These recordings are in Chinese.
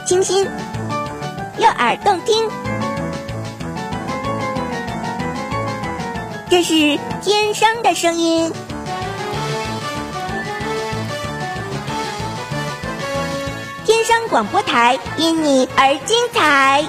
清新，悦耳动听，这是天生的声音。天生广播台，因你而精彩。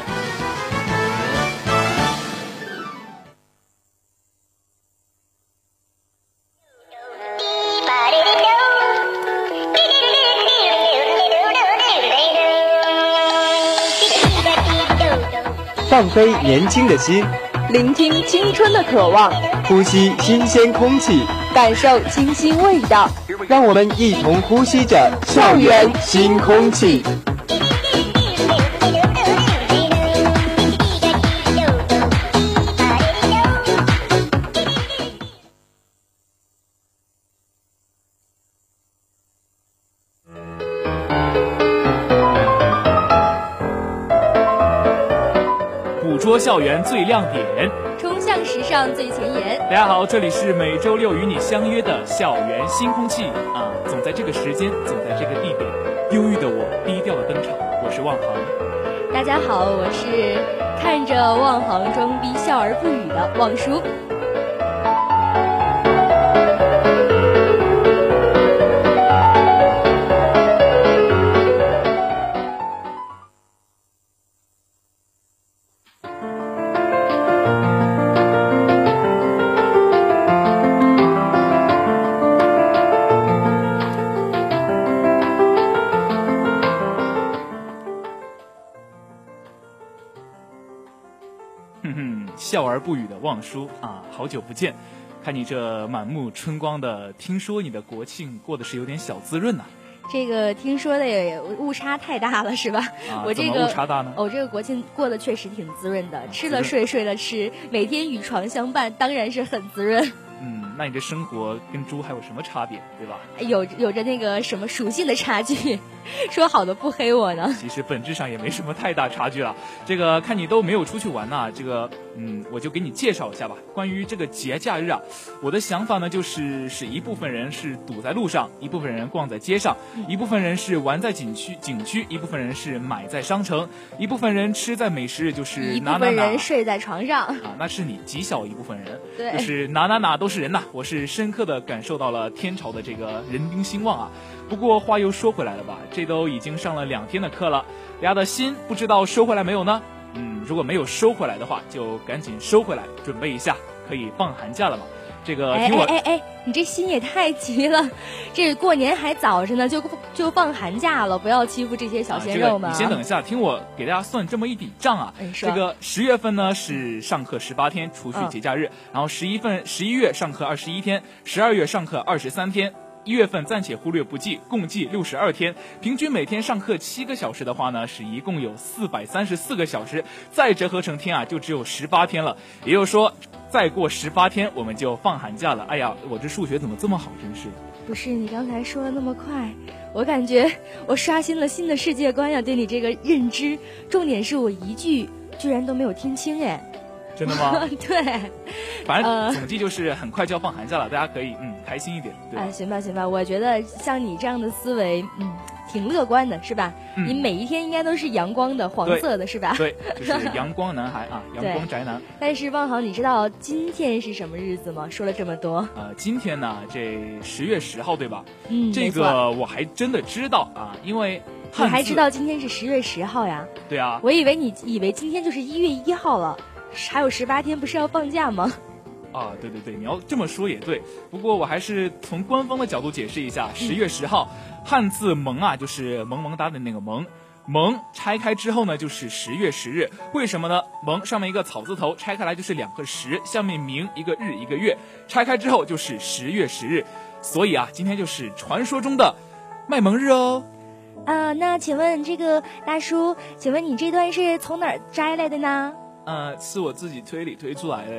年轻的心，聆听青春的渴望，呼吸新鲜空气，感受清新味道。让我们一同呼吸着校园新空气。校园最亮点，冲向时尚最前沿。大家好，这里是每周六与你相约的校园新空气啊！总在这个时间，总在这个地点，忧郁的我低调的登场。我是望航。大家好，我是看着望航装逼笑而不语的望叔。不语的望舒啊，好久不见，看你这满目春光的，听说你的国庆过得是有点小滋润呐。这个听说的也误差太大了是吧？我这个误差大呢？我这个国庆过得确实挺滋润的，吃了睡，睡了吃，每天与床相伴，当然是很滋润。嗯，那你这生活跟猪还有什么差别，对吧？有有着那个什么属性的差距。说好的不黑我呢？其实本质上也没什么太大差距了。这个看你都没有出去玩呐，这个嗯，我就给你介绍一下吧。关于这个节假日啊，我的想法呢就是使一部分人是堵在路上，一部分人逛在街上，一部分人是玩在景区景区，一部分人是买在商城，一部分人吃在美食，就是哪哪哪睡在床上啊，那是你极小一部分人，对，就是哪哪哪都是人呐。我是深刻的感受到了天朝的这个人丁兴旺啊。不过话又说回来了吧，这都已经上了两天的课了，大家的心不知道收回来没有呢？嗯，如果没有收回来的话，就赶紧收回来，准备一下，可以放寒假了嘛。这个听我哎哎哎，你这心也太急了，这过年还早着呢，就就放寒假了，不要欺负这些小鲜肉们。你先等一下，听我给大家算这么一笔账啊。这个十月份呢是上课十八天，除去节假日，然后十一份十一月上课二十一天，十二月上课二十三天。一月份暂且忽略不计，共计六十二天，平均每天上课七个小时的话呢，是一共有四百三十四个小时，再折合成天啊，就只有十八天了。也就是说，再过十八天我们就放寒假了。哎呀，我这数学怎么这么好，真是。不是你刚才说的那么快，我感觉我刷新了新的世界观呀，对你这个认知。重点是我一句居然都没有听清哎。真的吗？对，反正总计就是很快就要放寒假了，大家可以嗯开心一点。对哎，行吧行吧，我觉得像你这样的思维，嗯，挺乐观的，是吧？你每一天应该都是阳光的、黄色的，是吧？对，就是阳光男孩啊，阳光宅男。但是汪豪，你知道今天是什么日子吗？说了这么多，呃，今天呢，这十月十号对吧？嗯，这个我还真的知道啊，因为你还知道今天是十月十号呀？对啊，我以为你以为今天就是一月一号了。还有十八天，不是要放假吗？啊，对对对，你要这么说也对。不过我还是从官方的角度解释一下：十月十号，汉字“萌”啊，就是萌萌哒的那个“萌”。萌拆开之后呢，就是十月十日。为什么呢？萌上面一个草字头，拆开来就是两个十，下面明一个日一个月，拆开之后就是十月十日。所以啊，今天就是传说中的卖萌日哦。啊，那请问这个大叔，请问你这段是从哪儿摘来的呢？呃，是我自己推理推出来的。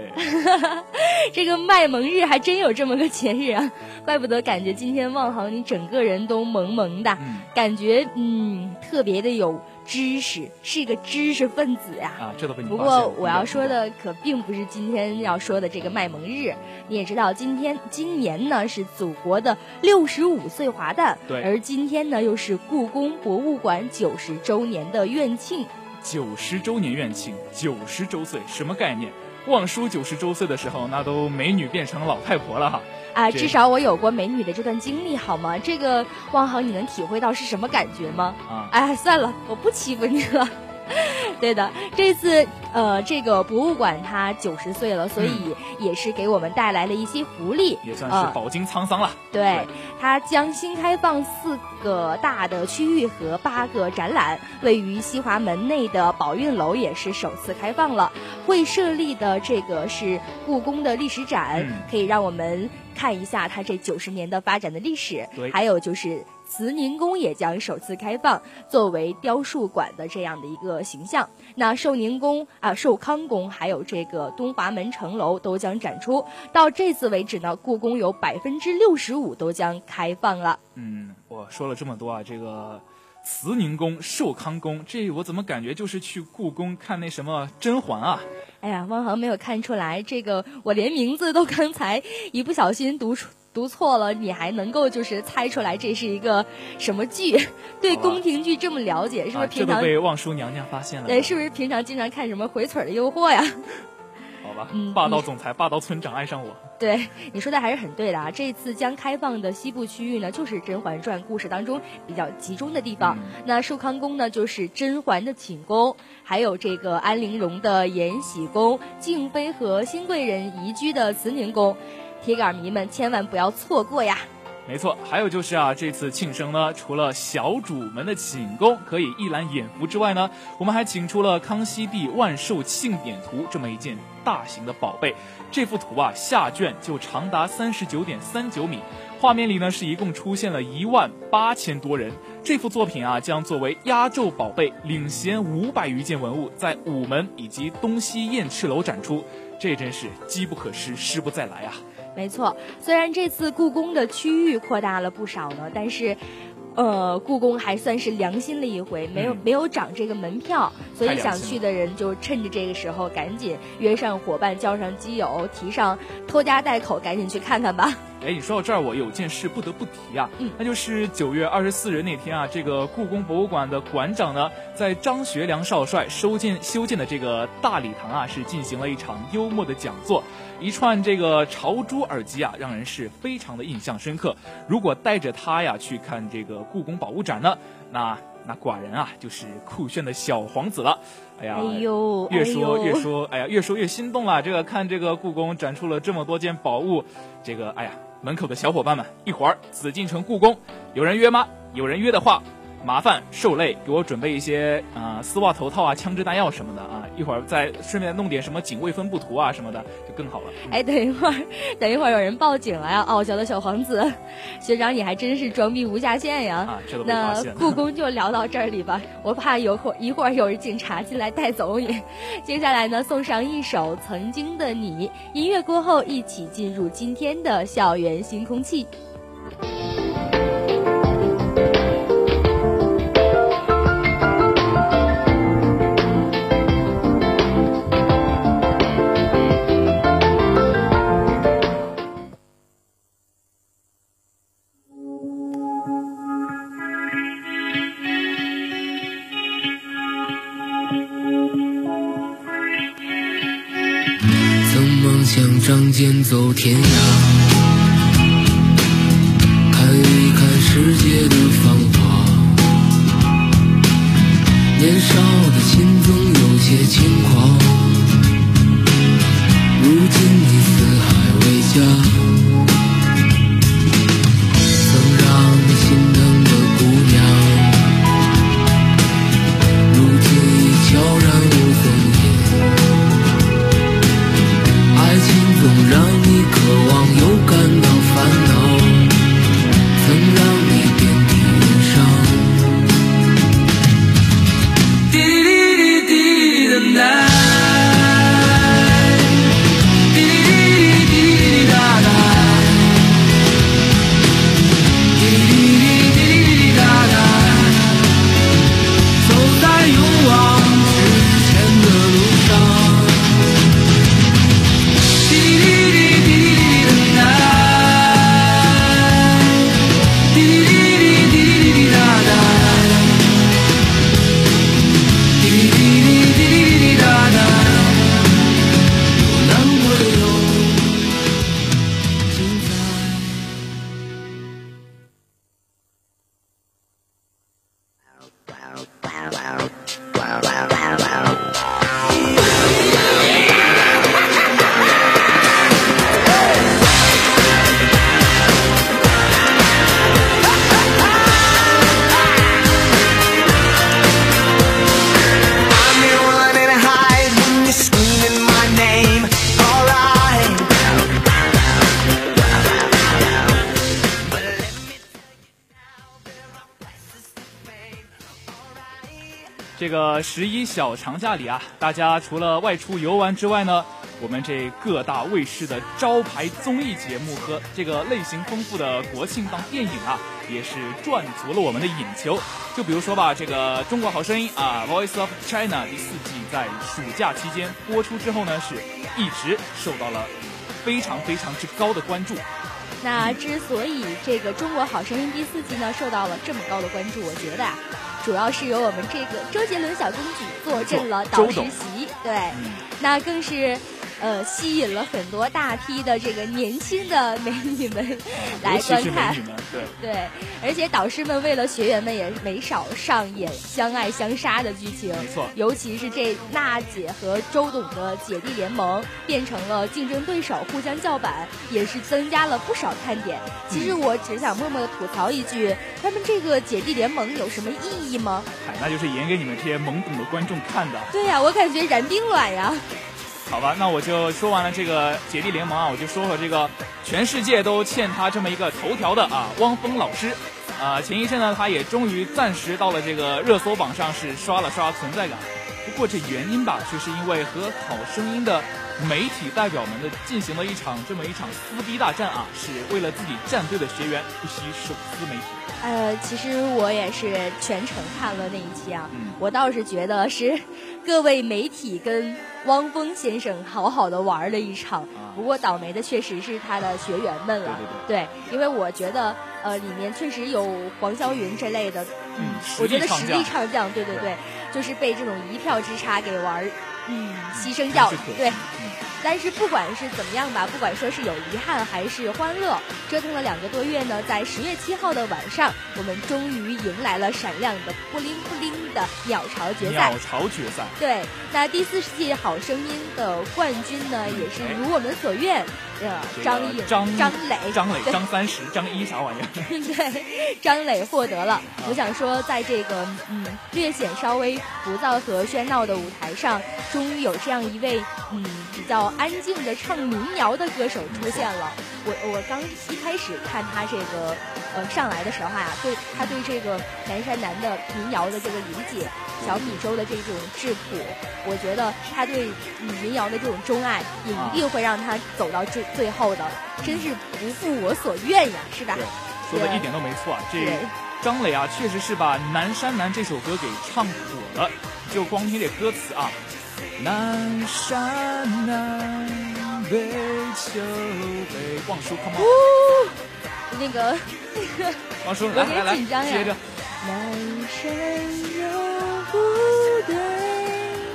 这个卖萌日还真有这么个节日啊，怪不得感觉今天望航你整个人都萌萌的，感觉嗯特别的有知识，是一个知识分子呀。啊，这都被你不过我要说的可并不是今天要说的这个卖萌日，你也知道，今天今年呢是祖国的六十五岁华诞，对，而今天呢又是故宫博物馆九十周年的院庆。九十周年院庆，九十周岁什么概念？望叔九十周岁的时候，那都美女变成老太婆了哈！啊，至少我有过美女的这段经历，好吗？这个望恒，你能体会到是什么感觉吗？啊，哎，算了，我不欺负你了。对的，这次呃，这个博物馆它九十岁了，所以也是给我们带来了一些福利，也算是饱经沧桑了。对，它将新开放四个大的区域和八个展览，位于西华门内的宝运楼也是首次开放了。会设立的这个是故宫的历史展，可以让我们看一下它这九十年的发展的历史。还有就是。慈宁宫也将首次开放，作为雕塑馆的这样的一个形象。那寿宁宫啊、寿康宫还有这个东华门城楼都将展出。到这次为止呢，故宫有百分之六十五都将开放了。嗯，我说了这么多啊，这个慈宁宫、寿康宫，这我怎么感觉就是去故宫看那什么甄嬛啊？哎呀，汪恒没有看出来，这个我连名字都刚才一不小心读出。读错了，你还能够就是猜出来这是一个什么剧？对宫廷剧这么了解，是不是平常被望舒娘娘发现了？对，是不是平常经常看什么《回嘴的诱惑》呀？好吧，霸道总裁、霸道村长爱上我。对，你说的还是很对的啊！这次将开放的西部区域呢，就是《甄嬛传》故事当中比较集中的地方。那寿康宫呢，就是甄嬛的寝宫，还有这个安陵容的延禧宫，静妃和新贵人宜居的慈宁宫。铁杆迷们千万不要错过呀！没错，还有就是啊，这次庆生呢，除了小主们的寝宫可以一览眼福之外呢，我们还请出了康熙帝万寿庆典图这么一件大型的宝贝。这幅图啊，下卷就长达三十九点三九米，画面里呢是一共出现了一万八千多人。这幅作品啊，将作为压轴宝贝，领衔五百余件文物，在午门以及东西燕翅楼展出。这真是机不可失，失不再来啊！没错，虽然这次故宫的区域扩大了不少呢，但是，呃，故宫还算是良心了一回，没有没有涨这个门票，所以想去的人就趁着这个时候赶紧约上伙伴，叫上基友，提上拖家带口，赶紧去看看吧。哎，你说到这儿，我有件事不得不提啊，嗯那就是九月二十四日那天啊，这个故宫博物馆的馆长呢，在张学良少帅收建修建的这个大礼堂啊，是进行了一场幽默的讲座。一串这个朝珠耳机啊，让人是非常的印象深刻。如果带着它呀去看这个故宫宝物展呢，那那寡人啊就是酷炫的小皇子了。哎呀，哎呦，越说越说，哎呀，越说越心动了。这个看这个故宫展出了这么多件宝物，这个哎呀，门口的小伙伴们，一会儿紫禁城故宫有人约吗？有人约的话。麻烦受累给我准备一些啊丝袜头套啊枪支弹药什么的啊一会儿再顺便弄点什么警卫分布图啊什么的就更好了。哎，等一会儿，等一会儿有人报警了呀！傲娇的小皇子，学长你还真是装逼无下限呀！啊，这都那故宫就聊到这里吧，我怕有会一会儿有警察进来带走你。接下来呢，送上一首《曾经的你》，音乐过后一起进入今天的校园新空气。走天涯，十一小长假里啊，大家除了外出游玩之外呢，我们这各大卫视的招牌综艺节目和这个类型丰富的国庆档电影啊，也是赚足了我们的眼球。就比如说吧，这个《中国好声音》啊，《Voice of China》第四季在暑假期间播出之后呢，是一直受到了非常非常之高的关注。那之所以这个《中国好声音》第四季呢受到了这么高的关注，我觉得啊。主要是由我们这个周杰伦小公举坐镇了导师席，对，那更是。呃，吸引了很多大批的这个年轻的美女们来观看，对对，而且导师们为了学员们也没少上演相爱相杀的剧情，没错，尤其是这娜姐和周董的姐弟联盟变成了竞争对手，互相叫板，也是增加了不少看点。其实我只想默默的吐槽一句，他们这个姐弟联盟有什么意义吗？嗨，那就是演给你们这些懵懂的观众看的。对呀，我感觉燃冰卵呀。好吧，那我就说完了这个姐弟联盟啊，我就说说这个全世界都欠他这么一个头条的啊，汪峰老师，啊，前一阵呢，他也终于暂时到了这个热搜榜上，是刷了刷存在感。不过这原因吧，却是因为和好声音的媒体代表们的进行了一场这么一场撕逼大战啊，是为了自己战队的学员不惜手撕媒体。呃，其实我也是全程看了那一期啊，我倒是觉得是各位媒体跟。汪峰先生好好的玩了一场，不过倒霉的确实是他的学员们了。对，因为我觉得呃里面确实有黄霄云这类的，嗯，我觉得实力唱将，对对对，就是被这种一票之差给玩，嗯，牺牲掉了，对。但是不管是怎么样吧，不管说是有遗憾还是欢乐，折腾了两个多月呢，在十月七号的晚上，我们终于迎来了闪亮的布灵布灵的鸟巢决赛。鸟巢决赛。对，那第四十届好声音的冠军呢，也是如我们所愿。呃，张颖、张张磊、张磊、张三十、张一啥玩意儿？对，张磊获得了。我想说，在这个嗯略显稍微浮躁和喧闹的舞台上，终于有这样一位嗯比较安静的唱民谣的歌手出现了。我我刚一开始看他这个呃上来的时候呀，对他对这个南山南的民谣的这个理解，小米粥的这种质朴，我觉得他对民谣的这种钟爱，也一定会让他走到最。最后的真是不负我所愿呀，是吧？对说的一点都没错啊！这张磊啊，确实是把《南山南》这首歌给唱火了。就光听这歌词啊，南山南北秋北，望叔，come on，那个那个，望叔来来来，接着。南山有不对。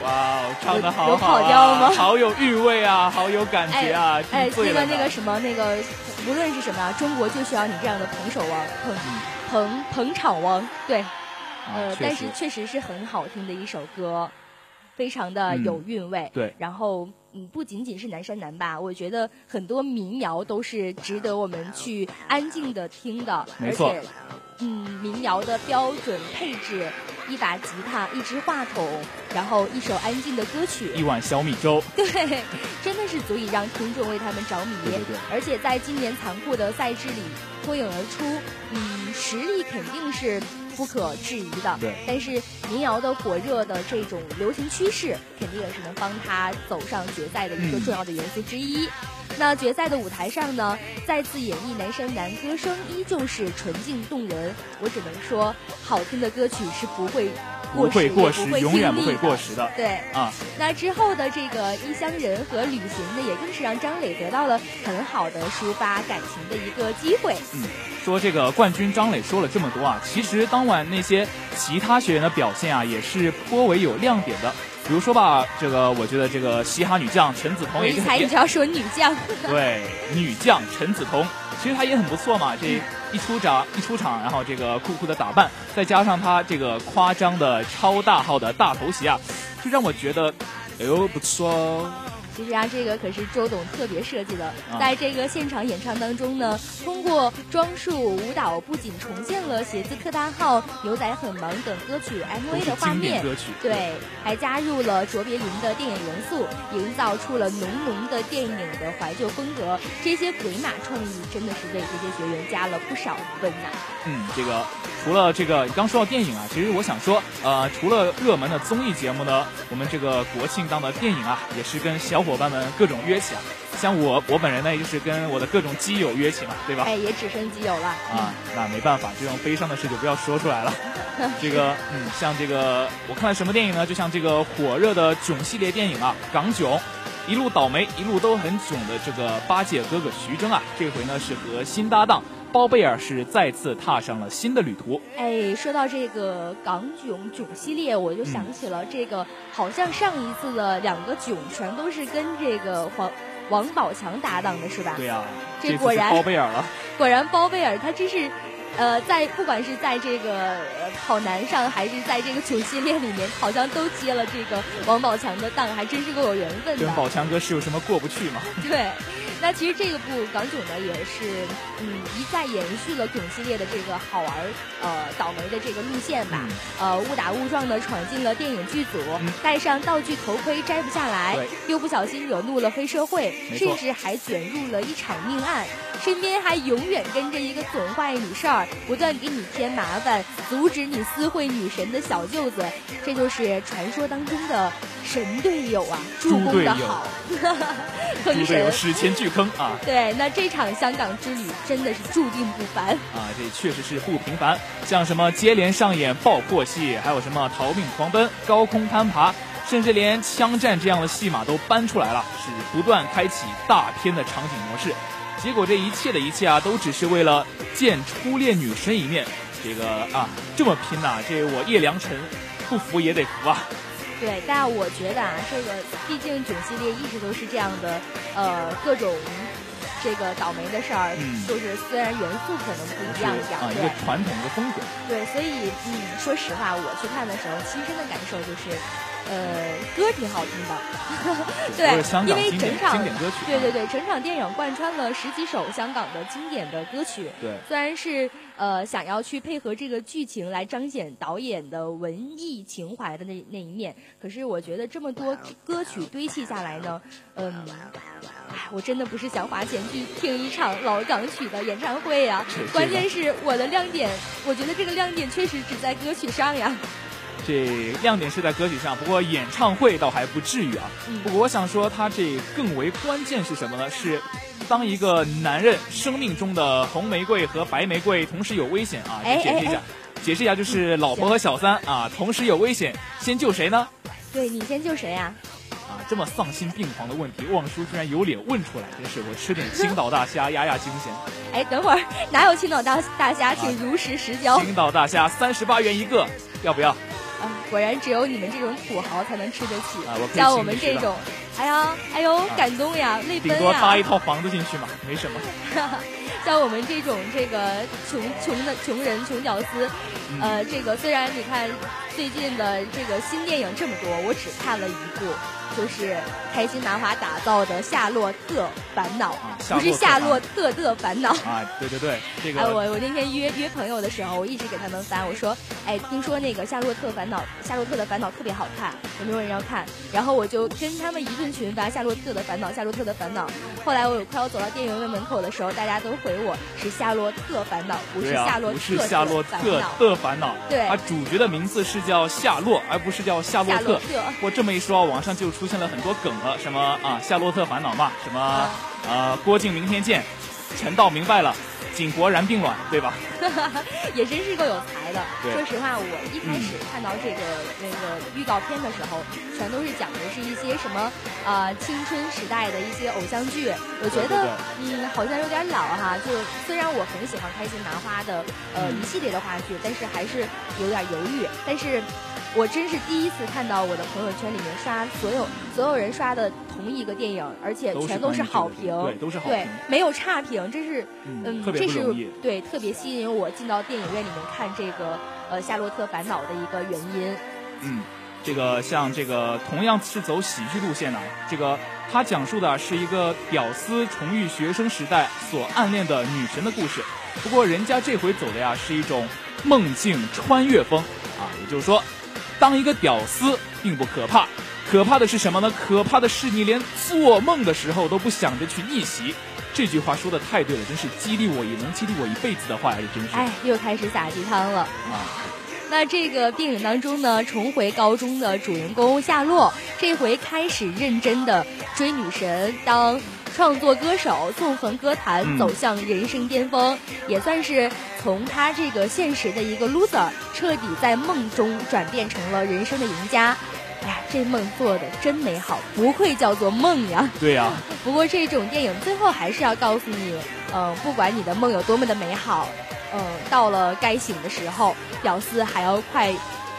哇，唱的好好啊，好有韵味啊，好有感觉啊！哎，那个那个什么那个，无论是什么啊，中国就需要你这样的捧手王，捧捧捧场王。对，呃，但是确实是很好听的一首歌，非常的有韵味。对，然后嗯，不仅仅是南山南吧，我觉得很多民谣都是值得我们去安静的听的，没错。嗯，民谣的标准配置，一把吉他，一支话筒，然后一首安静的歌曲，一碗小米粥，对，真的是足以让听众为他们着迷。对对对。而且在今年残酷的赛制里脱颖而出，嗯，实力肯定是不可置疑的。对。但是民谣的火热的这种流行趋势，肯定也是能帮他走上决赛的一个重要的元素之一。那决赛的舞台上呢，再次演绎南山南，歌声依旧是纯净动人。我只能说，好听的歌曲是不会不会过时，永远不会过时的。对啊，那之后的这个异乡人和旅行呢，也更是让张磊得到了很好的抒发感情的一个机会。嗯，说这个冠军张磊说了这么多啊，其实当晚那些其他学员的表现啊，也是颇为有亮点的。比如说吧，这个我觉得这个嘻哈女将陈梓童也一猜你就要说女将。对，女将陈梓童，其实她也很不错嘛。这一出场一出场，然后这个酷酷的打扮，再加上他这个夸张的超大号的大头鞋啊，就让我觉得，哎呦不错。其实啊，这个可是周董特别设计的。在这个现场演唱当中呢，通过装束舞蹈，不仅重现了鞋子特大号、牛仔很忙等歌曲 MV 的画面，对，还加入了卓别林的电影元素，营造出了浓浓的电影的怀旧风格。这些鬼马创意真的是为这些学员加了不少分呐。嗯，这个除了这个刚说到电影啊，其实我想说，呃，除了热门的综艺节目呢，我们这个国庆档的电影啊，也是跟小。伙伴们各种约起啊，像我我本人呢，也就是跟我的各种基友约起嘛，对吧？哎，也只剩基友了啊，那没办法，这种悲伤的事就不要说出来了。这个，嗯，像这个，我看了什么电影呢？就像这个火热的囧系列电影啊，港囧，一路倒霉，一路都很囧的这个八戒哥哥徐峥啊，这回呢是和新搭档。包贝尔是再次踏上了新的旅途。哎，说到这个港囧囧系列，我就想起了这个，好像上一次的两个囧全都是跟这个黄王宝强搭档的，是吧？对呀，这果然包贝尔了。果然包贝尔，他真是。呃，在不管是在这个跑男上，还是在这个囧系列里面，好像都接了这个王宝强的档，还真是够有缘分的。跟宝强哥是有什么过不去吗？对，那其实这个部港囧呢，也是嗯一再延续了囧系列的这个好玩呃倒霉的这个路线吧。呃，误打误撞的闯进了电影剧组，戴上道具头盔摘不下来，又不小心惹怒了黑社会，甚至还卷入了一场命案。身边还永远跟着一个损坏女事儿，不断给你添麻烦，阻止你私会女神的小舅子，这就是传说当中的神队友啊！助攻的好，坑神史前巨坑啊！对，那这场香港之旅真的是注定不凡啊！这确实是不平凡，像什么接连上演爆破戏，还有什么逃命狂奔、高空攀爬，甚至连枪战这样的戏码都搬出来了，是不断开启大片的场景模式。结果这一切的一切啊，都只是为了见初恋女神一面。这个啊，这么拼呐！这我叶良辰不服也得服啊！对，但我觉得啊，这个毕竟囧系列一直都是这样的，呃，各种这个倒霉的事儿，就是虽然元素可能不一样一样，啊，一个传统的风格。对，所以嗯，说实话，我去看的时候，亲身的感受就是。呃，歌挺好听的，对，因为整场对对对，整场电影贯穿了十几首香港的经典的歌曲。对，虽然是呃想要去配合这个剧情来彰显导演的文艺情怀的那那一面，可是我觉得这么多歌曲堆砌下来呢，嗯，哎，我真的不是想花钱去听一场老港曲的演唱会呀。关键是我的亮点，我觉得这个亮点确实只在歌曲上呀。这亮点是在歌曲上，不过演唱会倒还不至于啊。不过我想说，他这更为关键是什么呢？是当一个男人生命中的红玫瑰和白玫瑰同时有危险啊！解释一下，解释一下，就是老婆和小三啊，同时有危险，先救谁呢？对你先救谁呀？啊，这么丧心病狂的问题，望叔居然有脸问出来，真是我吃点青岛大虾压压惊先。哎，等会儿哪有青岛大大虾，请如实实交。青岛大虾三十八元一个，要不要？果然只有你们这种土豪才能吃得起，像我们这种，哎呀，哎呦，感动呀，泪奔呀！顶多搭一套房子进去嘛，没什么。像我们这种这个穷穷的穷人穷屌丝，呃，这个虽然你看最近的这个新电影这么多，我只看了一部。就是开心麻花打造的《夏洛特烦恼》，不是《夏洛特的烦恼》啊！对对对，这个。哎，我我那天约约朋友的时候，我一直给他们发，我说，哎，听说那个《夏洛特烦恼》《夏洛特的烦恼》特别好看，有没有人要看？然后我就跟他们一顿群发《夏洛特的烦恼》《夏洛特的烦恼》。后来我快要走到电影院门口的时候，大家都回我是《夏洛特烦恼》，不是《夏洛特不是夏洛特的烦恼。对，啊，主角的名字是叫夏洛，而不是叫夏洛特。我这么一说，网上就出现了很多梗了，什么啊《夏洛特烦恼》嘛，什么呃郭靖明天见，陈道明白了，井柏然并卵，对吧？也真是够有才的。说实话，我一开始看到这个那个预告片的时候，全都是讲的是一些什么呃青春时代的一些偶像剧，我觉得嗯好像有点老哈。就虽然我很喜欢开心麻花的呃一系列的话剧，但是还是有点犹豫。但是。我真是第一次看到我的朋友圈里面刷所有所有人刷的同一个电影，而且全都是好评，对，都是好评，对没有差评，这是嗯，这是对特别吸引我进到电影院里面看这个呃《夏洛特烦恼》的一个原因。嗯，这个像这个同样是走喜剧路线的，这个他讲述的是一个屌丝重遇学生时代所暗恋的女神的故事，不过人家这回走的呀是一种梦境穿越风啊，也就是说。当一个屌丝并不可怕，可怕的是什么呢？可怕的是你连做梦的时候都不想着去逆袭。这句话说的太对了，真是激励我也能激励我一辈子的话呀！这真是。哎，又开始撒鸡汤了啊！那这个电影当中呢，重回高中的主人公夏洛，这回开始认真的追女神，当。创作歌手，纵横歌坛，走向人生巅峰，也算是从他这个现实的一个 loser，彻底在梦中转变成了人生的赢家。哎呀，这梦做的真美好，不愧叫做梦呀！对呀。不过这种电影最后还是要告诉你，嗯，不管你的梦有多么的美好，嗯，到了该醒的时候，屌丝还要快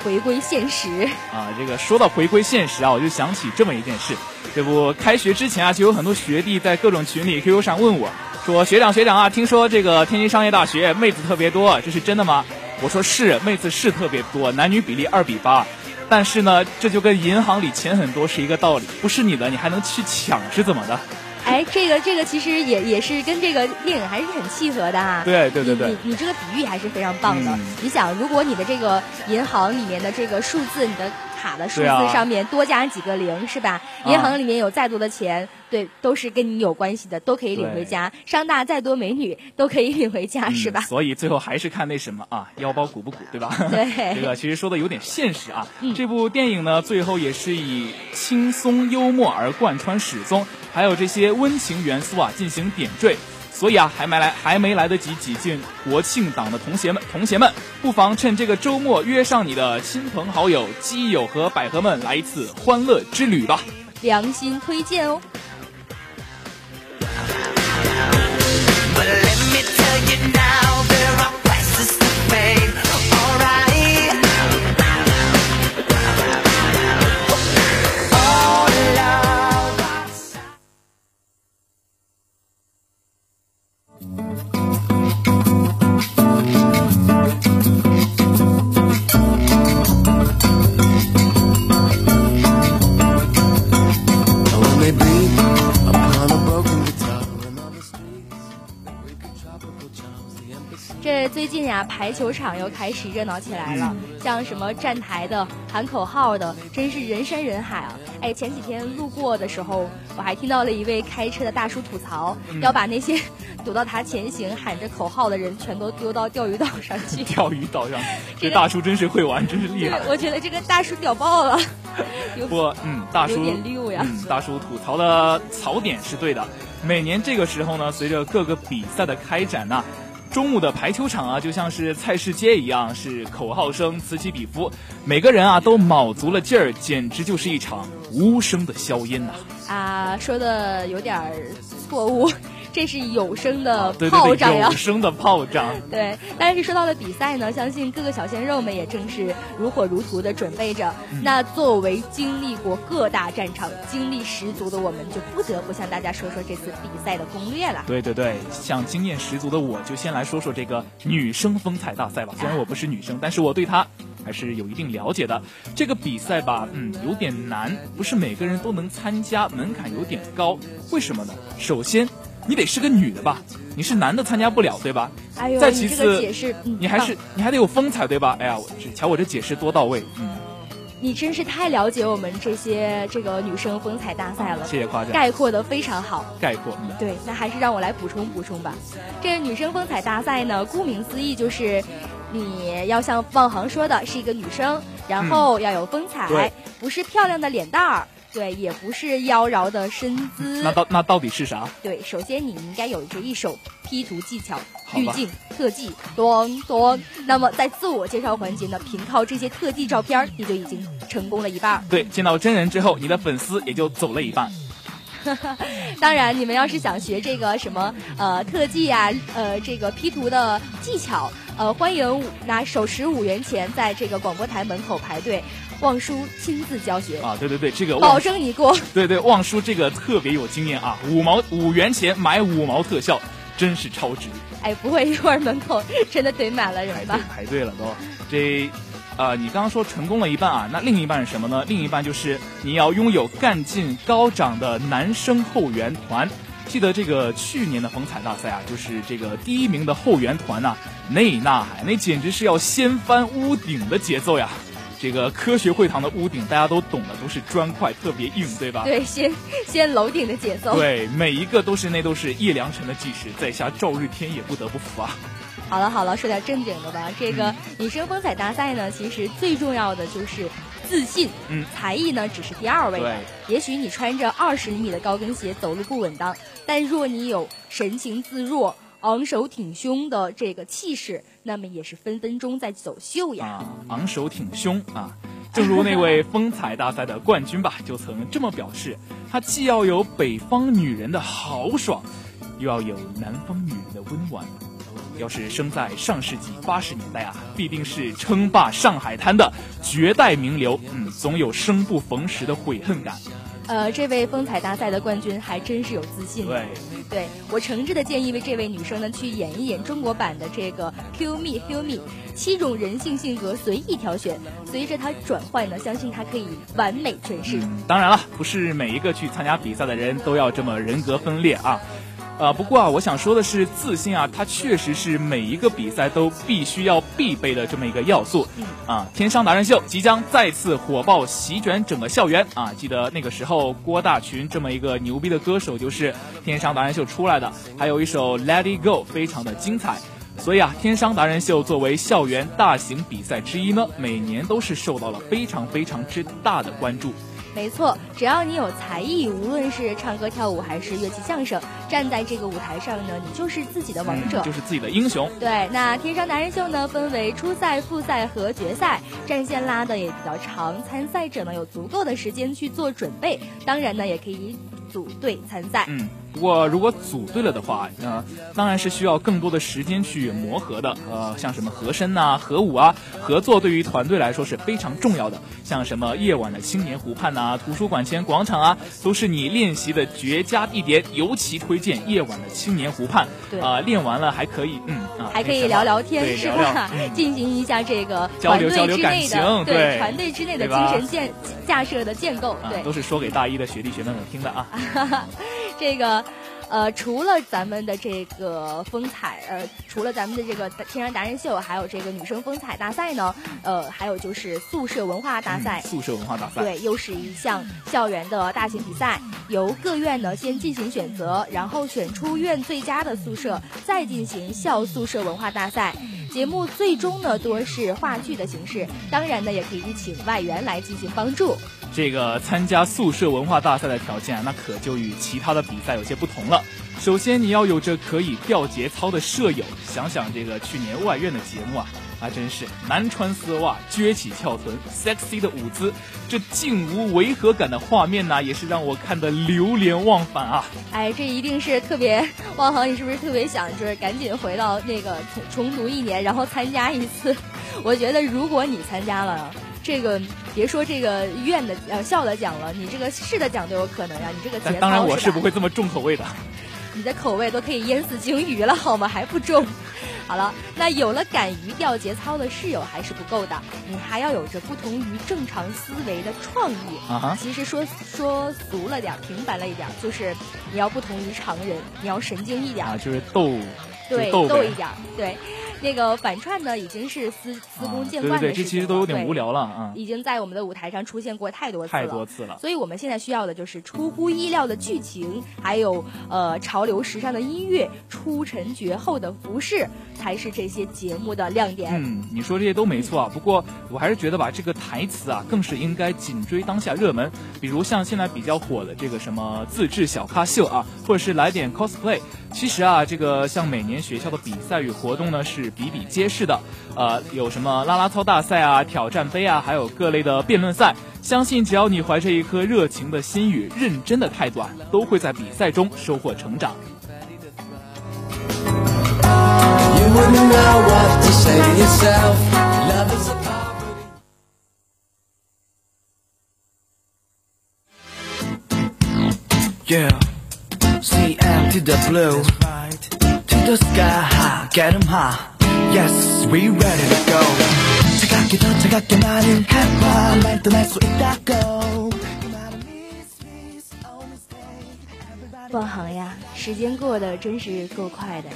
回归现实。啊，这个说到回归现实啊，我就想起这么一件事。这不，开学之前啊，就有很多学弟在各种群里、QQ 上问我，说学长学长啊，听说这个天津商业大学妹子特别多，这是真的吗？我说是，妹子是特别多，男女比例二比八。但是呢，这就跟银行里钱很多是一个道理，不是你的你还能去抢是怎么的？哎，这个这个其实也也是跟这个电影还是很契合的哈。对对对对，你你这个比喻还是非常棒的。你想，如果你的这个银行里面的这个数字，你的。卡的数字上面多加几个零是吧？银行里面有再多的钱，对，都是跟你有关系的，都可以领回家。商大再多美女都可以领回家，是吧？所以最后还是看那什么啊，腰包鼓不鼓，对吧？对，这个其实说的有点现实啊。这部电影呢，最后也是以轻松幽默而贯穿始终，还有这些温情元素啊进行点缀。所以啊，还没来，还没来得及挤进国庆档的同学们，同学们，不妨趁这个周末约上你的亲朋好友、基友和百合们来一次欢乐之旅吧！良心推荐哦。呀，排球场又开始热闹起来了，像什么站台的、喊口号的，真是人山人海啊！哎，前几天路过的时候，我还听到了一位开车的大叔吐槽，要把那些 堵到他前行喊着口号的人全都丢到钓鱼岛上去。钓鱼岛上，这大叔真是会玩，真是厉害。我觉得这个大叔屌爆了。不，嗯，大叔有点溜呀。嗯，大叔吐槽的槽点是对的。每年这个时候呢，随着各个比赛的开展呢，中午的排球场啊，就像是菜市街一样，是口号声此起彼伏，每个人啊都卯足了劲儿，简直就是一场无声的硝烟呐！啊，说的有点错误。这是有声的炮仗呀，有声的炮仗。对，但是说到了比赛呢，相信各个小鲜肉们也正是如火如荼的准备着。那作为经历过各大战场、经历十足的我们，就不得不向大家说说这次比赛的攻略了。对对对，像经验十足的我，就先来说说这个女生风采大赛吧。虽然我不是女生，但是我对她还是有一定了解的。这个比赛吧，嗯，有点难，不是每个人都能参加，门槛有点高。为什么呢？首先。你得是个女的吧？你是男的参加不了，对吧？哎呦，再其次，解释，你还是你还得有风采，对吧？哎呀，我瞧我这解释多到位，嗯。你真是太了解我们这些这个女生风采大赛了，谢谢夸奖，概括的非常好。概括，对，那还是让我来补充补充吧。这女生风采大赛呢，顾名思义就是你要像望航说的，是一个女生，然后要有风采，不是漂亮的脸蛋儿。对，也不是妖娆的身姿。那到那到底是啥？对，首先你应该有着一手 P 图技巧、滤镜、特技，咚咚。那么在自我介绍环节呢，凭靠这些特技照片，你就已经成功了一半。对，见到真人之后，你的粉丝也就走了一半。当然，你们要是想学这个什么呃特技啊，呃这个 P 图的技巧，呃欢迎拿手持五元钱在这个广播台门口排队。望叔亲自教学啊！对对对，这个保证你过。对 对，望叔这个特别有经验啊！五毛五元钱买五毛特效，真是超值。哎，不会一会儿门口 真的堆满了人吧？排队了都。这，呃，你刚刚说成功了一半啊，那另一半是什么呢？另一半就是你要拥有干劲高涨的男生后援团。记得这个去年的风采大赛啊，就是这个第一名的后援团呐，那呐喊那简直是要掀翻屋顶的节奏呀！这个科学会堂的屋顶，大家都懂的，都是砖块，特别硬，对吧？对，先 先楼顶的节奏。对，每一个都是那都是叶良辰的计时，在下赵日天也不得不服啊。好了好了，说点正经的吧。这个女生风采大赛呢，其实最重要的就是自信，嗯，才艺呢只是第二位。对，也许你穿着二十厘米的高跟鞋走路不稳当，但若你有神情自若。昂首挺胸的这个气势，那么也是分分钟在走秀呀！昂首挺胸啊！正如那位风采大赛的冠军吧，就曾这么表示：他既要有北方女人的豪爽，又要有南方女人的温婉。要是生在上世纪八十年代啊，必定是称霸上海滩的绝代名流。嗯，总有生不逢时的悔恨感。呃，这位风采大赛的冠军还真是有自信。对，对我诚挚的建议为这位女生呢去演一演中国版的这个 Kill Me Heal Me，七种人性性格随意挑选，随着她转换呢，相信她可以完美诠释。当然了，不是每一个去参加比赛的人都要这么人格分裂啊。啊，不过啊，我想说的是，自信啊，它确实是每一个比赛都必须要必备的这么一个要素。啊，天商达人秀即将再次火爆席卷整个校园啊！记得那个时候，郭大群这么一个牛逼的歌手就是天商达人秀出来的，还有一首《Let It Go》非常的精彩。所以啊，天商达人秀作为校园大型比赛之一呢，每年都是受到了非常非常之大的关注。没错，只要你有才艺，无论是唱歌跳舞还是乐器相声，站在这个舞台上呢，你就是自己的王者，就是自己的英雄。对，那天商达人秀呢，分为初赛、复赛和决赛，战线拉的也比较长，参赛者呢有足够的时间去做准备，当然呢也可以组队参赛。嗯。不过，如果组队了的话，呃，当然是需要更多的时间去磨合的。呃，像什么和声呐、和舞啊，合作对于团队来说是非常重要的。像什么夜晚的青年湖畔呐、图书馆前广场啊，都是你练习的绝佳地点。尤其推荐夜晚的青年湖畔。对啊，练完了还可以，嗯啊，还可以聊聊天，是吧？进行一下这个交流交流感情对团队之内的精神建架设的建构。对，都是说给大一的学弟学妹们听的啊。这个。呃，除了咱们的这个风采，呃，除了咱们的这个天然达人秀，还有这个女生风采大赛呢，呃，还有就是宿舍文化大赛。宿舍文化大赛。对，又是一项校园的大型比赛，由各院呢先进行选择，然后选出院最佳的宿舍，再进行校宿舍文化大赛。节目最终呢多是话剧的形式，当然呢也可以请外援来进行帮助。这个参加宿舍文化大赛的条件，那可就与其他的比赛有些不同了。首先，你要有着可以调节操的舍友。想想这个去年外院的节目啊，那真是男穿丝袜，撅起翘臀，sexy 的舞姿，这竟无违和感的画面呢，也是让我看得流连忘返啊！哎，这一定是特别，汪恒，你是不是特别想就是赶紧回到那个重重读一年，然后参加一次？我觉得如果你参加了。这个别说这个院的呃校的奖了，你这个市的奖都有可能呀。你这个节当然我是不会这么重口味的。你的口味都可以淹死鲸鱼了好吗？还不重？好了，那有了敢于掉节操的室友还是不够的，你还要有着不同于正常思维的创意。啊其实说说俗了点，平凡了一点，就是你要不同于常人，你要神经一点。啊，就是逗。对，逗一点，对。那个反串呢，已经是司司空见惯的事情了。对对对，这其实都有点无聊了啊。已经在我们的舞台上出现过太多次了。太多次了。所以我们现在需要的就是出乎意料的剧情，还有呃潮流时尚的音乐，出尘绝后的服饰，才是这些节目的亮点。嗯，你说这些都没错啊。不过我还是觉得吧，这个台词啊，更是应该紧追当下热门，比如像现在比较火的这个什么自制小咖秀啊，或者是来点 cosplay。其实啊，这个像每年学校的比赛与活动呢，是比比皆是的。呃，有什么拉拉操大赛啊、挑战杯啊，还有各类的辩论赛。相信只要你怀着一颗热情的心与认真的态度啊，都会在比赛中收获成长。Yeah. CM to the blue to the sky get them high yes we ready to go 차갑게 더 차갑게 나는 해봐 날 떠날 수 있다고 万航呀，时间过得真是够快的，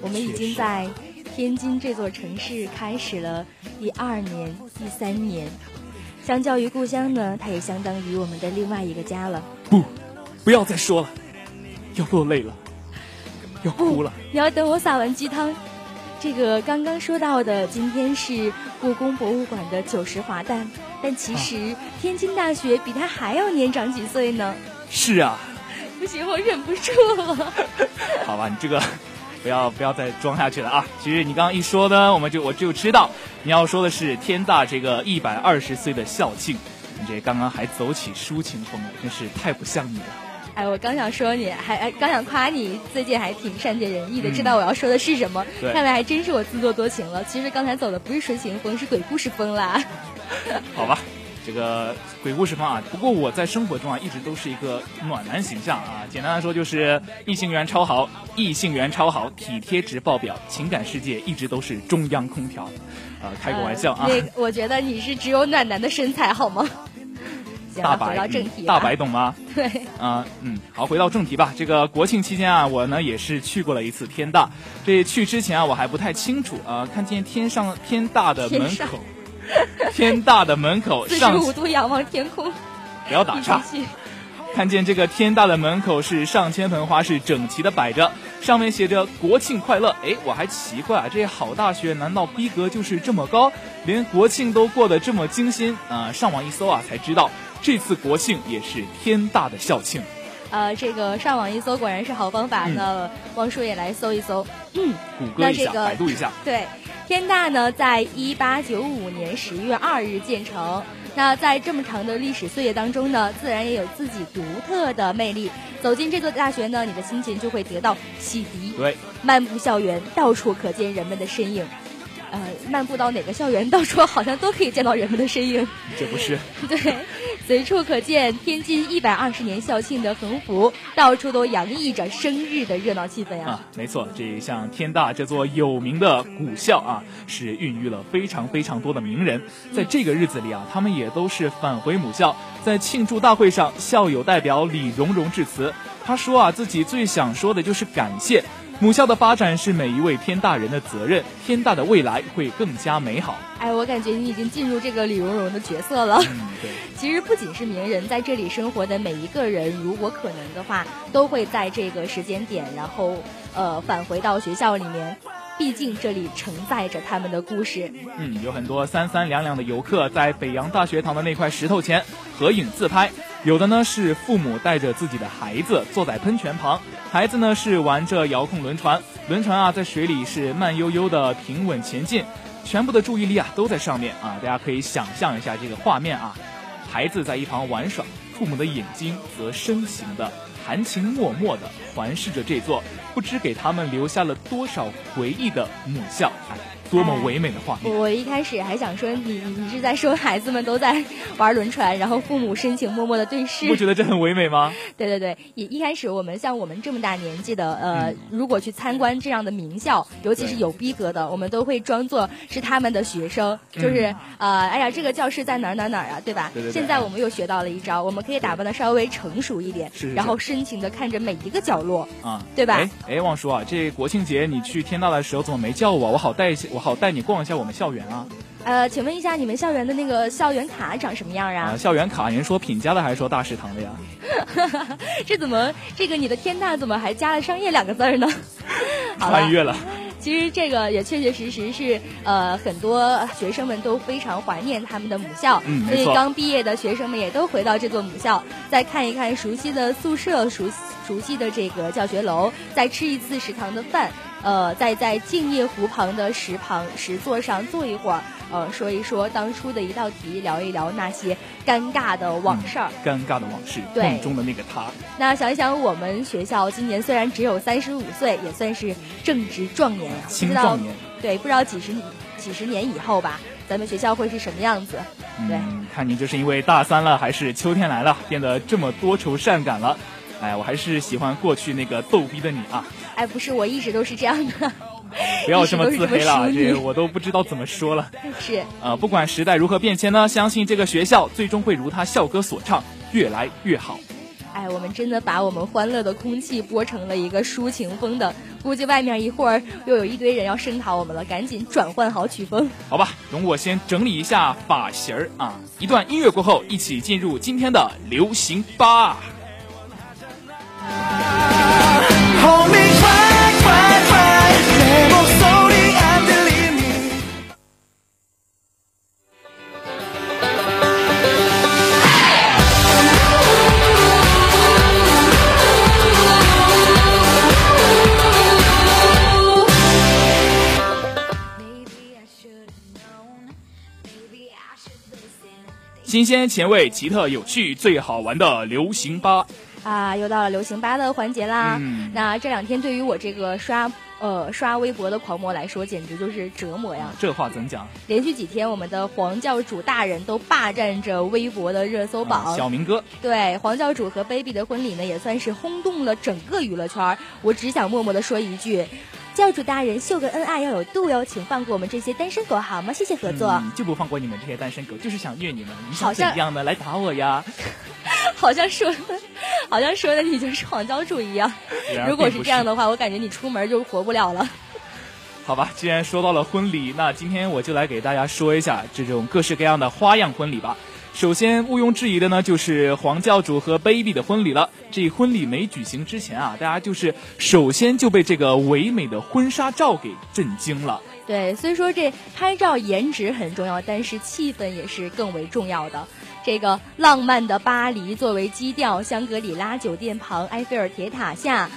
我们已经在天津这座城市开始了第二年、第三年。相较于故乡呢，它也相当于我们的另外一个家了。不，不要再说了。要落泪了，要哭了。你要等我撒完鸡汤。 这个刚刚说到的，今天是故宫博物馆的九十华诞，但其实天津大学比他还要年长几岁呢。是啊。不行，我忍不住了。好吧，你这个不要不要再装下去了啊！其实你刚刚一说呢，我们就我就知道你要说的是天大这个一百二十岁的校庆。你这刚刚还走起抒情风来，真是太不像你了。哎，我刚想说你，还刚想夸你，最近还挺善解人意的，知道我要说的是什么。看来还真是我自作多情了。其实刚才走的不是纯情风，是鬼故事风啦。好吧，这个鬼故事风啊。不过我在生活中啊，一直都是一个暖男形象啊。简单来说，就是异性缘超好，异性缘超好，体贴值爆表，情感世界一直都是中央空调。啊，开个玩笑啊。那我觉得你是只有暖男的身材，好吗？大白，大白懂吗？对，啊，嗯，好，回到正题吧。这个国庆期间啊，我呢也是去过了一次天大。这去之前啊，我还不太清楚啊，看见天上天大的门口，天大的门口，四十五度仰望天空，不要打岔。看见这个天大的门口是上千盆花是整齐的摆着，上面写着国庆快乐。哎，我还奇怪啊，这好大学难道逼格就是这么高，连国庆都过得这么精心啊？上网一搜啊，才知道。这次国庆也是天大的校庆，呃，这个上网一搜果然是好方法。那汪叔也来搜一搜，嗯，谷歌一下，百度一下。对，天大呢，在一八九五年十月二日建成。那在这么长的历史岁月当中呢，自然也有自己独特的魅力。走进这座大学呢，你的心情就会得到洗涤。对，漫步校园，到处可见人们的身影。呃，漫步到哪个校园，到处好像都可以见到人们的身影。这不是？对，随处可见天津一百二十年校庆的横幅，到处都洋溢着生日的热闹气氛啊！没错，这像天大这座有名的古校啊，是孕育了非常非常多的名人。在这个日子里啊，他们也都是返回母校。在庆祝大会上，校友代表李荣荣致辞，他说啊，自己最想说的就是感谢。母校的发展是每一位天大人的责任，天大的未来会更加美好。哎，我感觉你已经进入这个李蓉蓉的角色了。嗯，对。其实不仅是名人，在这里生活的每一个人，如果可能的话，都会在这个时间点，然后呃返回到学校里面。毕竟这里承载着他们的故事。嗯，有很多三三两两的游客在北洋大学堂的那块石头前合影自拍，有的呢是父母带着自己的孩子坐在喷泉旁，孩子呢是玩着遥控轮船，轮船啊在水里是慢悠悠的平稳前进，全部的注意力啊都在上面啊，大家可以想象一下这个画面啊，孩子在一旁玩耍，父母的眼睛则深情的、含情脉脉的环视着这座。不知给他们留下了多少回忆的母校。多么唯美的画面！我一开始还想说，你你是在说孩子们都在 玩轮船，然后父母深情默默的对视，不觉得这很唯美吗？对对对，一一开始我们像我们这么大年纪的，呃，如果去参观这样的名校，尤其是有逼格的，我们都会装作是他们的学生，就是呃，哎呀，这个教室在哪哪哪啊，对吧？对对。现在我们又学到了一招，我们可以打扮的稍微成熟一点，是，然后深情的看着每一个角落，啊，对吧？哎哎，旺叔啊，这国庆节你去天大的时候怎么没叫我？我好带我好带你逛一下。我们校园啊，呃，请问一下，你们校园的那个校园卡长什么样啊？校园卡，您说品家的还是说大食堂的呀？这怎么，这个你的天大怎么还加了商业两个字儿呢？穿越了。其实这个也确确实实是，呃，很多学生们都非常怀念他们的母校，嗯所以刚毕业的学生们也都回到这座母校，再看一看熟悉的宿舍，熟熟悉的这个教学楼，再吃一次食堂的饭。呃，在在静夜湖旁的石旁石座上坐一会儿，呃，说一说当初的一道题，聊一聊那些尴尬的往事儿。尴尬的往事，梦中的那个他。那想一想，我们学校今年虽然只有三十五岁，也算是正值壮年啊。青壮年。对，不知道几十几十年以后吧，咱们学校会是什么样子？对，看你就是因为大三了，还是秋天来了，变得这么多愁善感了。哎，我还是喜欢过去那个逗逼的你啊！哎，不是，我一直都是这样的。不要这么自黑了，这我都不知道怎么说了。是。呃，不管时代如何变迁呢，相信这个学校最终会如他校歌所唱，越来越好。哎，我们真的把我们欢乐的空气播成了一个抒情风的，估计外面一会儿又有一堆人要声讨我们了，赶紧转换好曲风。好吧，容我先整理一下发型儿啊！一段音乐过后，一起进入今天的流行吧。新鲜、前卫、奇特、有趣、最好玩的流行吧。啊，又到了流行吧的环节啦！那这两天对于我这个刷呃刷微博的狂魔来说，简直就是折磨呀！这话怎讲？连续几天，我们的黄教主大人都霸占着微博的热搜榜。小明哥，对黄教主和 baby 的婚礼呢，也算是轰动了整个娱乐圈。我只想默默的说一句，教主大人秀个恩爱要有度哟，请放过我们这些单身狗好吗？谢谢合作。就不放过你们这些单身狗，就是想虐你们。你想怎样的来打我呀？好像说，好像说的你就是黄教主一样。如果是这样的话，我感觉你出门就活不了了。好吧，既然说到了婚礼，那今天我就来给大家说一下这种各式各样的花样婚礼吧。首先毋庸置疑的呢，就是黄教主和 baby 的婚礼了。这婚礼没举行之前啊，大家就是首先就被这个唯美的婚纱照给震惊了。对，所以说这拍照颜值很重要，但是气氛也是更为重要的。这个浪漫的巴黎作为基调，香格里拉酒店旁，埃菲尔铁塔下，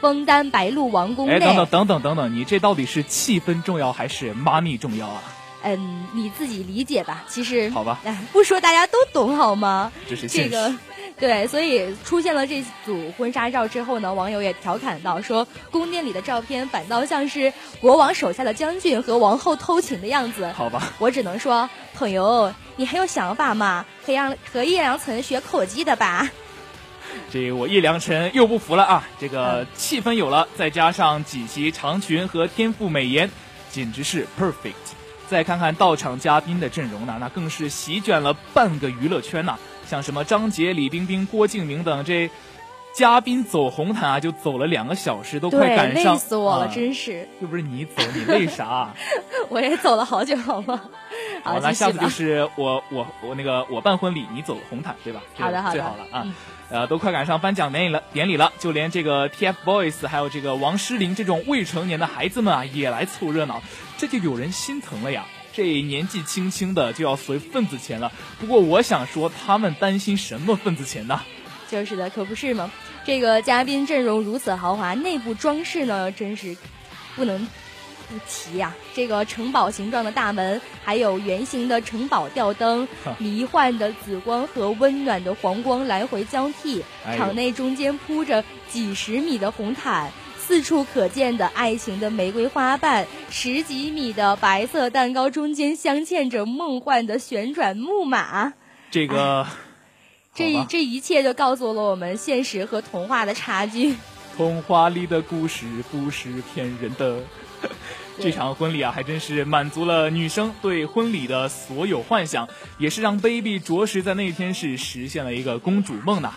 枫丹白露王宫内。哎，等等等等等等，你这到底是气氛重要还是 money 重要啊？嗯，你自己理解吧。其实好吧，哎，不说大家都懂好吗？这是这个对，所以出现了这组婚纱照之后呢，网友也调侃到说，宫殿里的照片反倒像是国王手下的将军和王后偷情的样子。好吧，我只能说，朋友，你很有想法嘛？和杨和叶良辰学口技的吧。这我叶良辰又不服了啊！这个气氛有了，再加上几袭长裙和天赋美颜，简直是 perfect。再看看到场嘉宾的阵容呢，那更是席卷了半个娱乐圈呐！像什么张杰、李冰冰、郭敬明等这嘉宾走红毯啊，就走了两个小时，都快赶上，累死我了，真是。又不是你走，你累啥？我也走了好久，好吗？好，那下次就是我我我那个我办婚礼，你走红毯，对吧？好的，好的，最好了啊。呃，都快赶上颁奖典礼了，典礼了，就连这个 TFBOYS 还有这个王诗龄这种未成年的孩子们啊，也来凑热闹，这就有人心疼了呀。这年纪轻轻的就要随份子钱了。不过我想说，他们担心什么份子钱呢？就是的，可不是吗？这个嘉宾阵容如此豪华，内部装饰呢，真是不能。不提呀，这个城堡形状的大门，还有圆形的城堡吊灯，迷幻的紫光和温暖的黄光来回交替。场内中间铺着几十米的红毯，四处可见的爱情的玫瑰花瓣，十几米的白色蛋糕中间镶嵌着梦幻的旋转木马。这个，这这一切就告诉了我们现实和童话的差距。童话里的故事不是骗人的。这场婚礼啊，还真是满足了女生对婚礼的所有幻想，也是让 baby 着实在那天是实现了一个公主梦呐。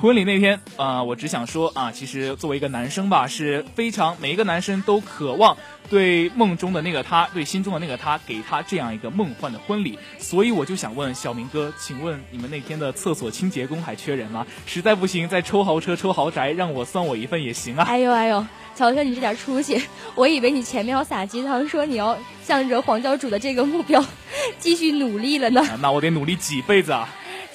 婚礼那天啊，我只想说啊，其实作为一个男生吧，是非常每一个男生都渴望对梦中的那个他，对心中的那个他，给他这样一个梦幻的婚礼。所以我就想问小明哥，请问你们那天的厕所清洁工还缺人吗？实在不行，再抽豪车、抽豪宅，让我算我一份也行啊。哎呦哎呦，瞧瞧你这点出息，我以为你前面要撒鸡汤，说你要向着黄教主的这个目标继续努力了呢。那我得努力几辈子啊！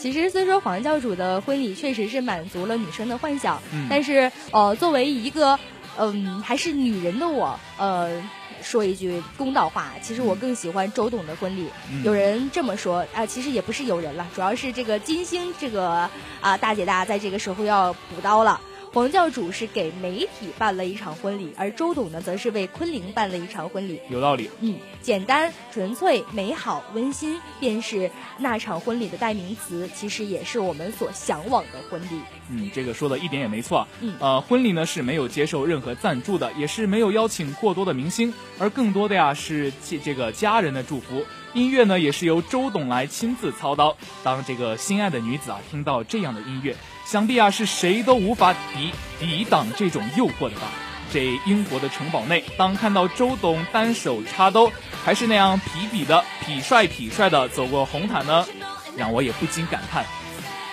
其实虽说黄教主的婚礼确实是满足了女生的幻想，但是呃，作为一个嗯还是女人的我，呃，说一句公道话，其实我更喜欢周董的婚礼。有人这么说啊，其实也不是有人了，主要是这个金星这个啊大姐大在这个时候要补刀了。黄教主是给媒体办了一场婚礼，而周董呢，则是为昆凌办了一场婚礼。有道理。嗯，简单、纯粹、美好、温馨，便是那场婚礼的代名词。其实也是我们所向往的婚礼。嗯，这个说的一点也没错。嗯，呃，婚礼呢是没有接受任何赞助的，也是没有邀请过多的明星，而更多的呀是借这个家人的祝福。音乐呢也是由周董来亲自操刀。当这个心爱的女子啊听到这样的音乐。想必啊，是谁都无法抵抵挡这种诱惑的吧？这英国的城堡内，当看到周董单手插兜，还是那样痞痞的、痞帅痞帅的走过红毯呢，让我也不禁感叹：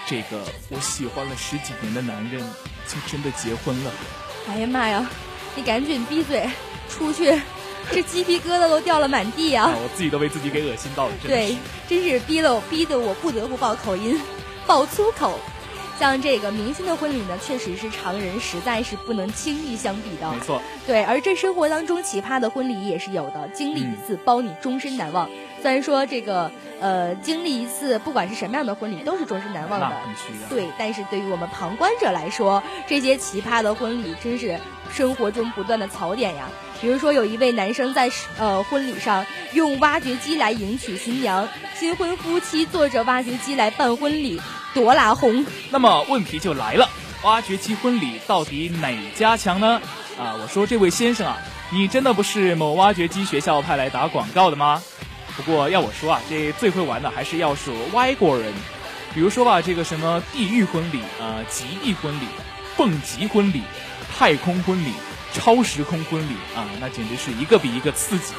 这个我喜欢了十几年的男人，就真的结婚了。哎呀妈呀！你赶紧闭嘴，出去！这鸡皮疙瘩都掉了满地啊！我自己都被自己给恶心到了。真对，真是逼了，逼得我不得不爆口音，爆粗口。像这个明星的婚礼呢，确实是常人实在是不能轻易相比的。没错，对，而这生活当中奇葩的婚礼也是有的，经历一次包你终身难忘。虽然说这个呃，经历一次不管是什么样的婚礼都是终身难忘的，对，但是对于我们旁观者来说，这些奇葩的婚礼真是生活中不断的槽点呀。比如说，有一位男生在呃婚礼上用挖掘机来迎娶新娘，新婚夫妻坐着挖掘机来办婚礼。多拉红，那么问题就来了，挖掘机婚礼到底哪家强呢？啊，我说这位先生啊，你真的不是某挖掘机学校派来打广告的吗？不过要我说啊，这最会玩的还是要数外国人，比如说吧，这个什么地狱婚礼啊、极地婚礼、蹦极婚礼、太空婚礼、超时空婚礼啊，那简直是一个比一个刺激。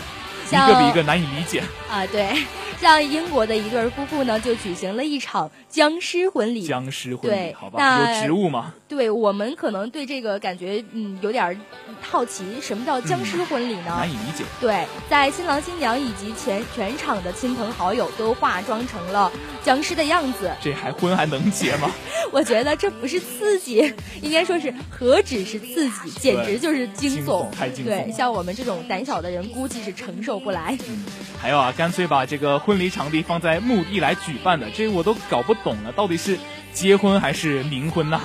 一个比一个难以理解啊！对，像英国的一对夫妇呢，就举行了一场僵尸婚礼。僵尸婚礼，好吧？有植物吗？对我们可能对这个感觉嗯有点好奇，什么叫僵尸婚礼呢？难以理解。对，在新郎新娘以及全全场的亲朋好友都化妆成了僵尸的样子。这还婚还能结吗？我觉得这不是刺激，应该说是何止是刺激，简直就是惊悚。太惊悚！对，像我们这种胆小的人，估计是承受不来。嗯，还有啊，干脆把这个婚礼场地放在墓地来举办的，这我都搞不懂了，到底是结婚还是冥婚呐？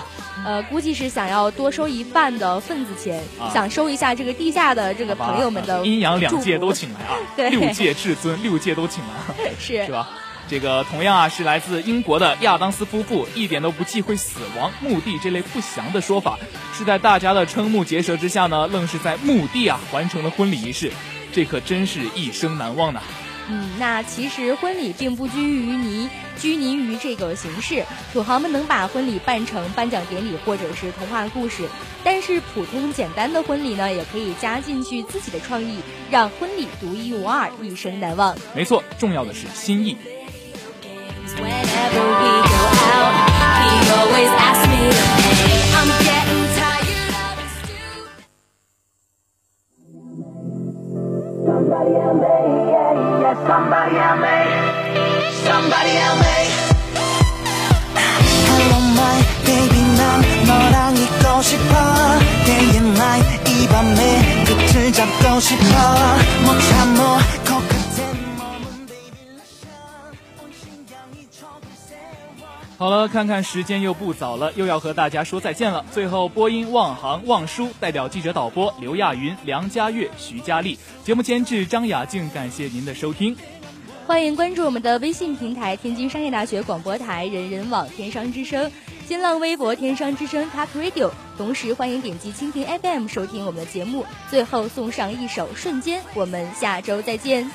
呃，估计是想要多收一半的份子钱，想收一下这个地下的这个朋友们的阴阳两界都请来啊，对，六界至尊，六界都请来，是是吧？这个同样啊，是来自英国的亚当斯夫妇，一点都不忌讳死亡、墓地这类不祥的说法，是在大家的瞠目结舌之下呢，愣是在墓地啊完成了婚礼仪式，这可真是一生难忘呢。嗯，那其实婚礼并不拘于泥，拘泥于这个形式，土豪们能把婚礼办成颁奖典礼或者是童话故事，但是普通简单的婚礼呢，也可以加进去自己的创意，让婚礼独一无二，一生难忘。没错，重要的是心意。好了，看看时间又不早了，又要和大家说再见了。最后，播音望航、望舒代表记者导播刘亚云、梁佳悦、徐佳丽，节目监制张雅静，感谢您的收听。欢迎关注我们的微信平台“天津商业大学广播台”、“人人网”、“天商之声”、新浪微博“天商之声 Talk Radio”。同时，欢迎点击蜻蜓 FM 收听我们的节目。最后送上一首《瞬间》，我们下周再见。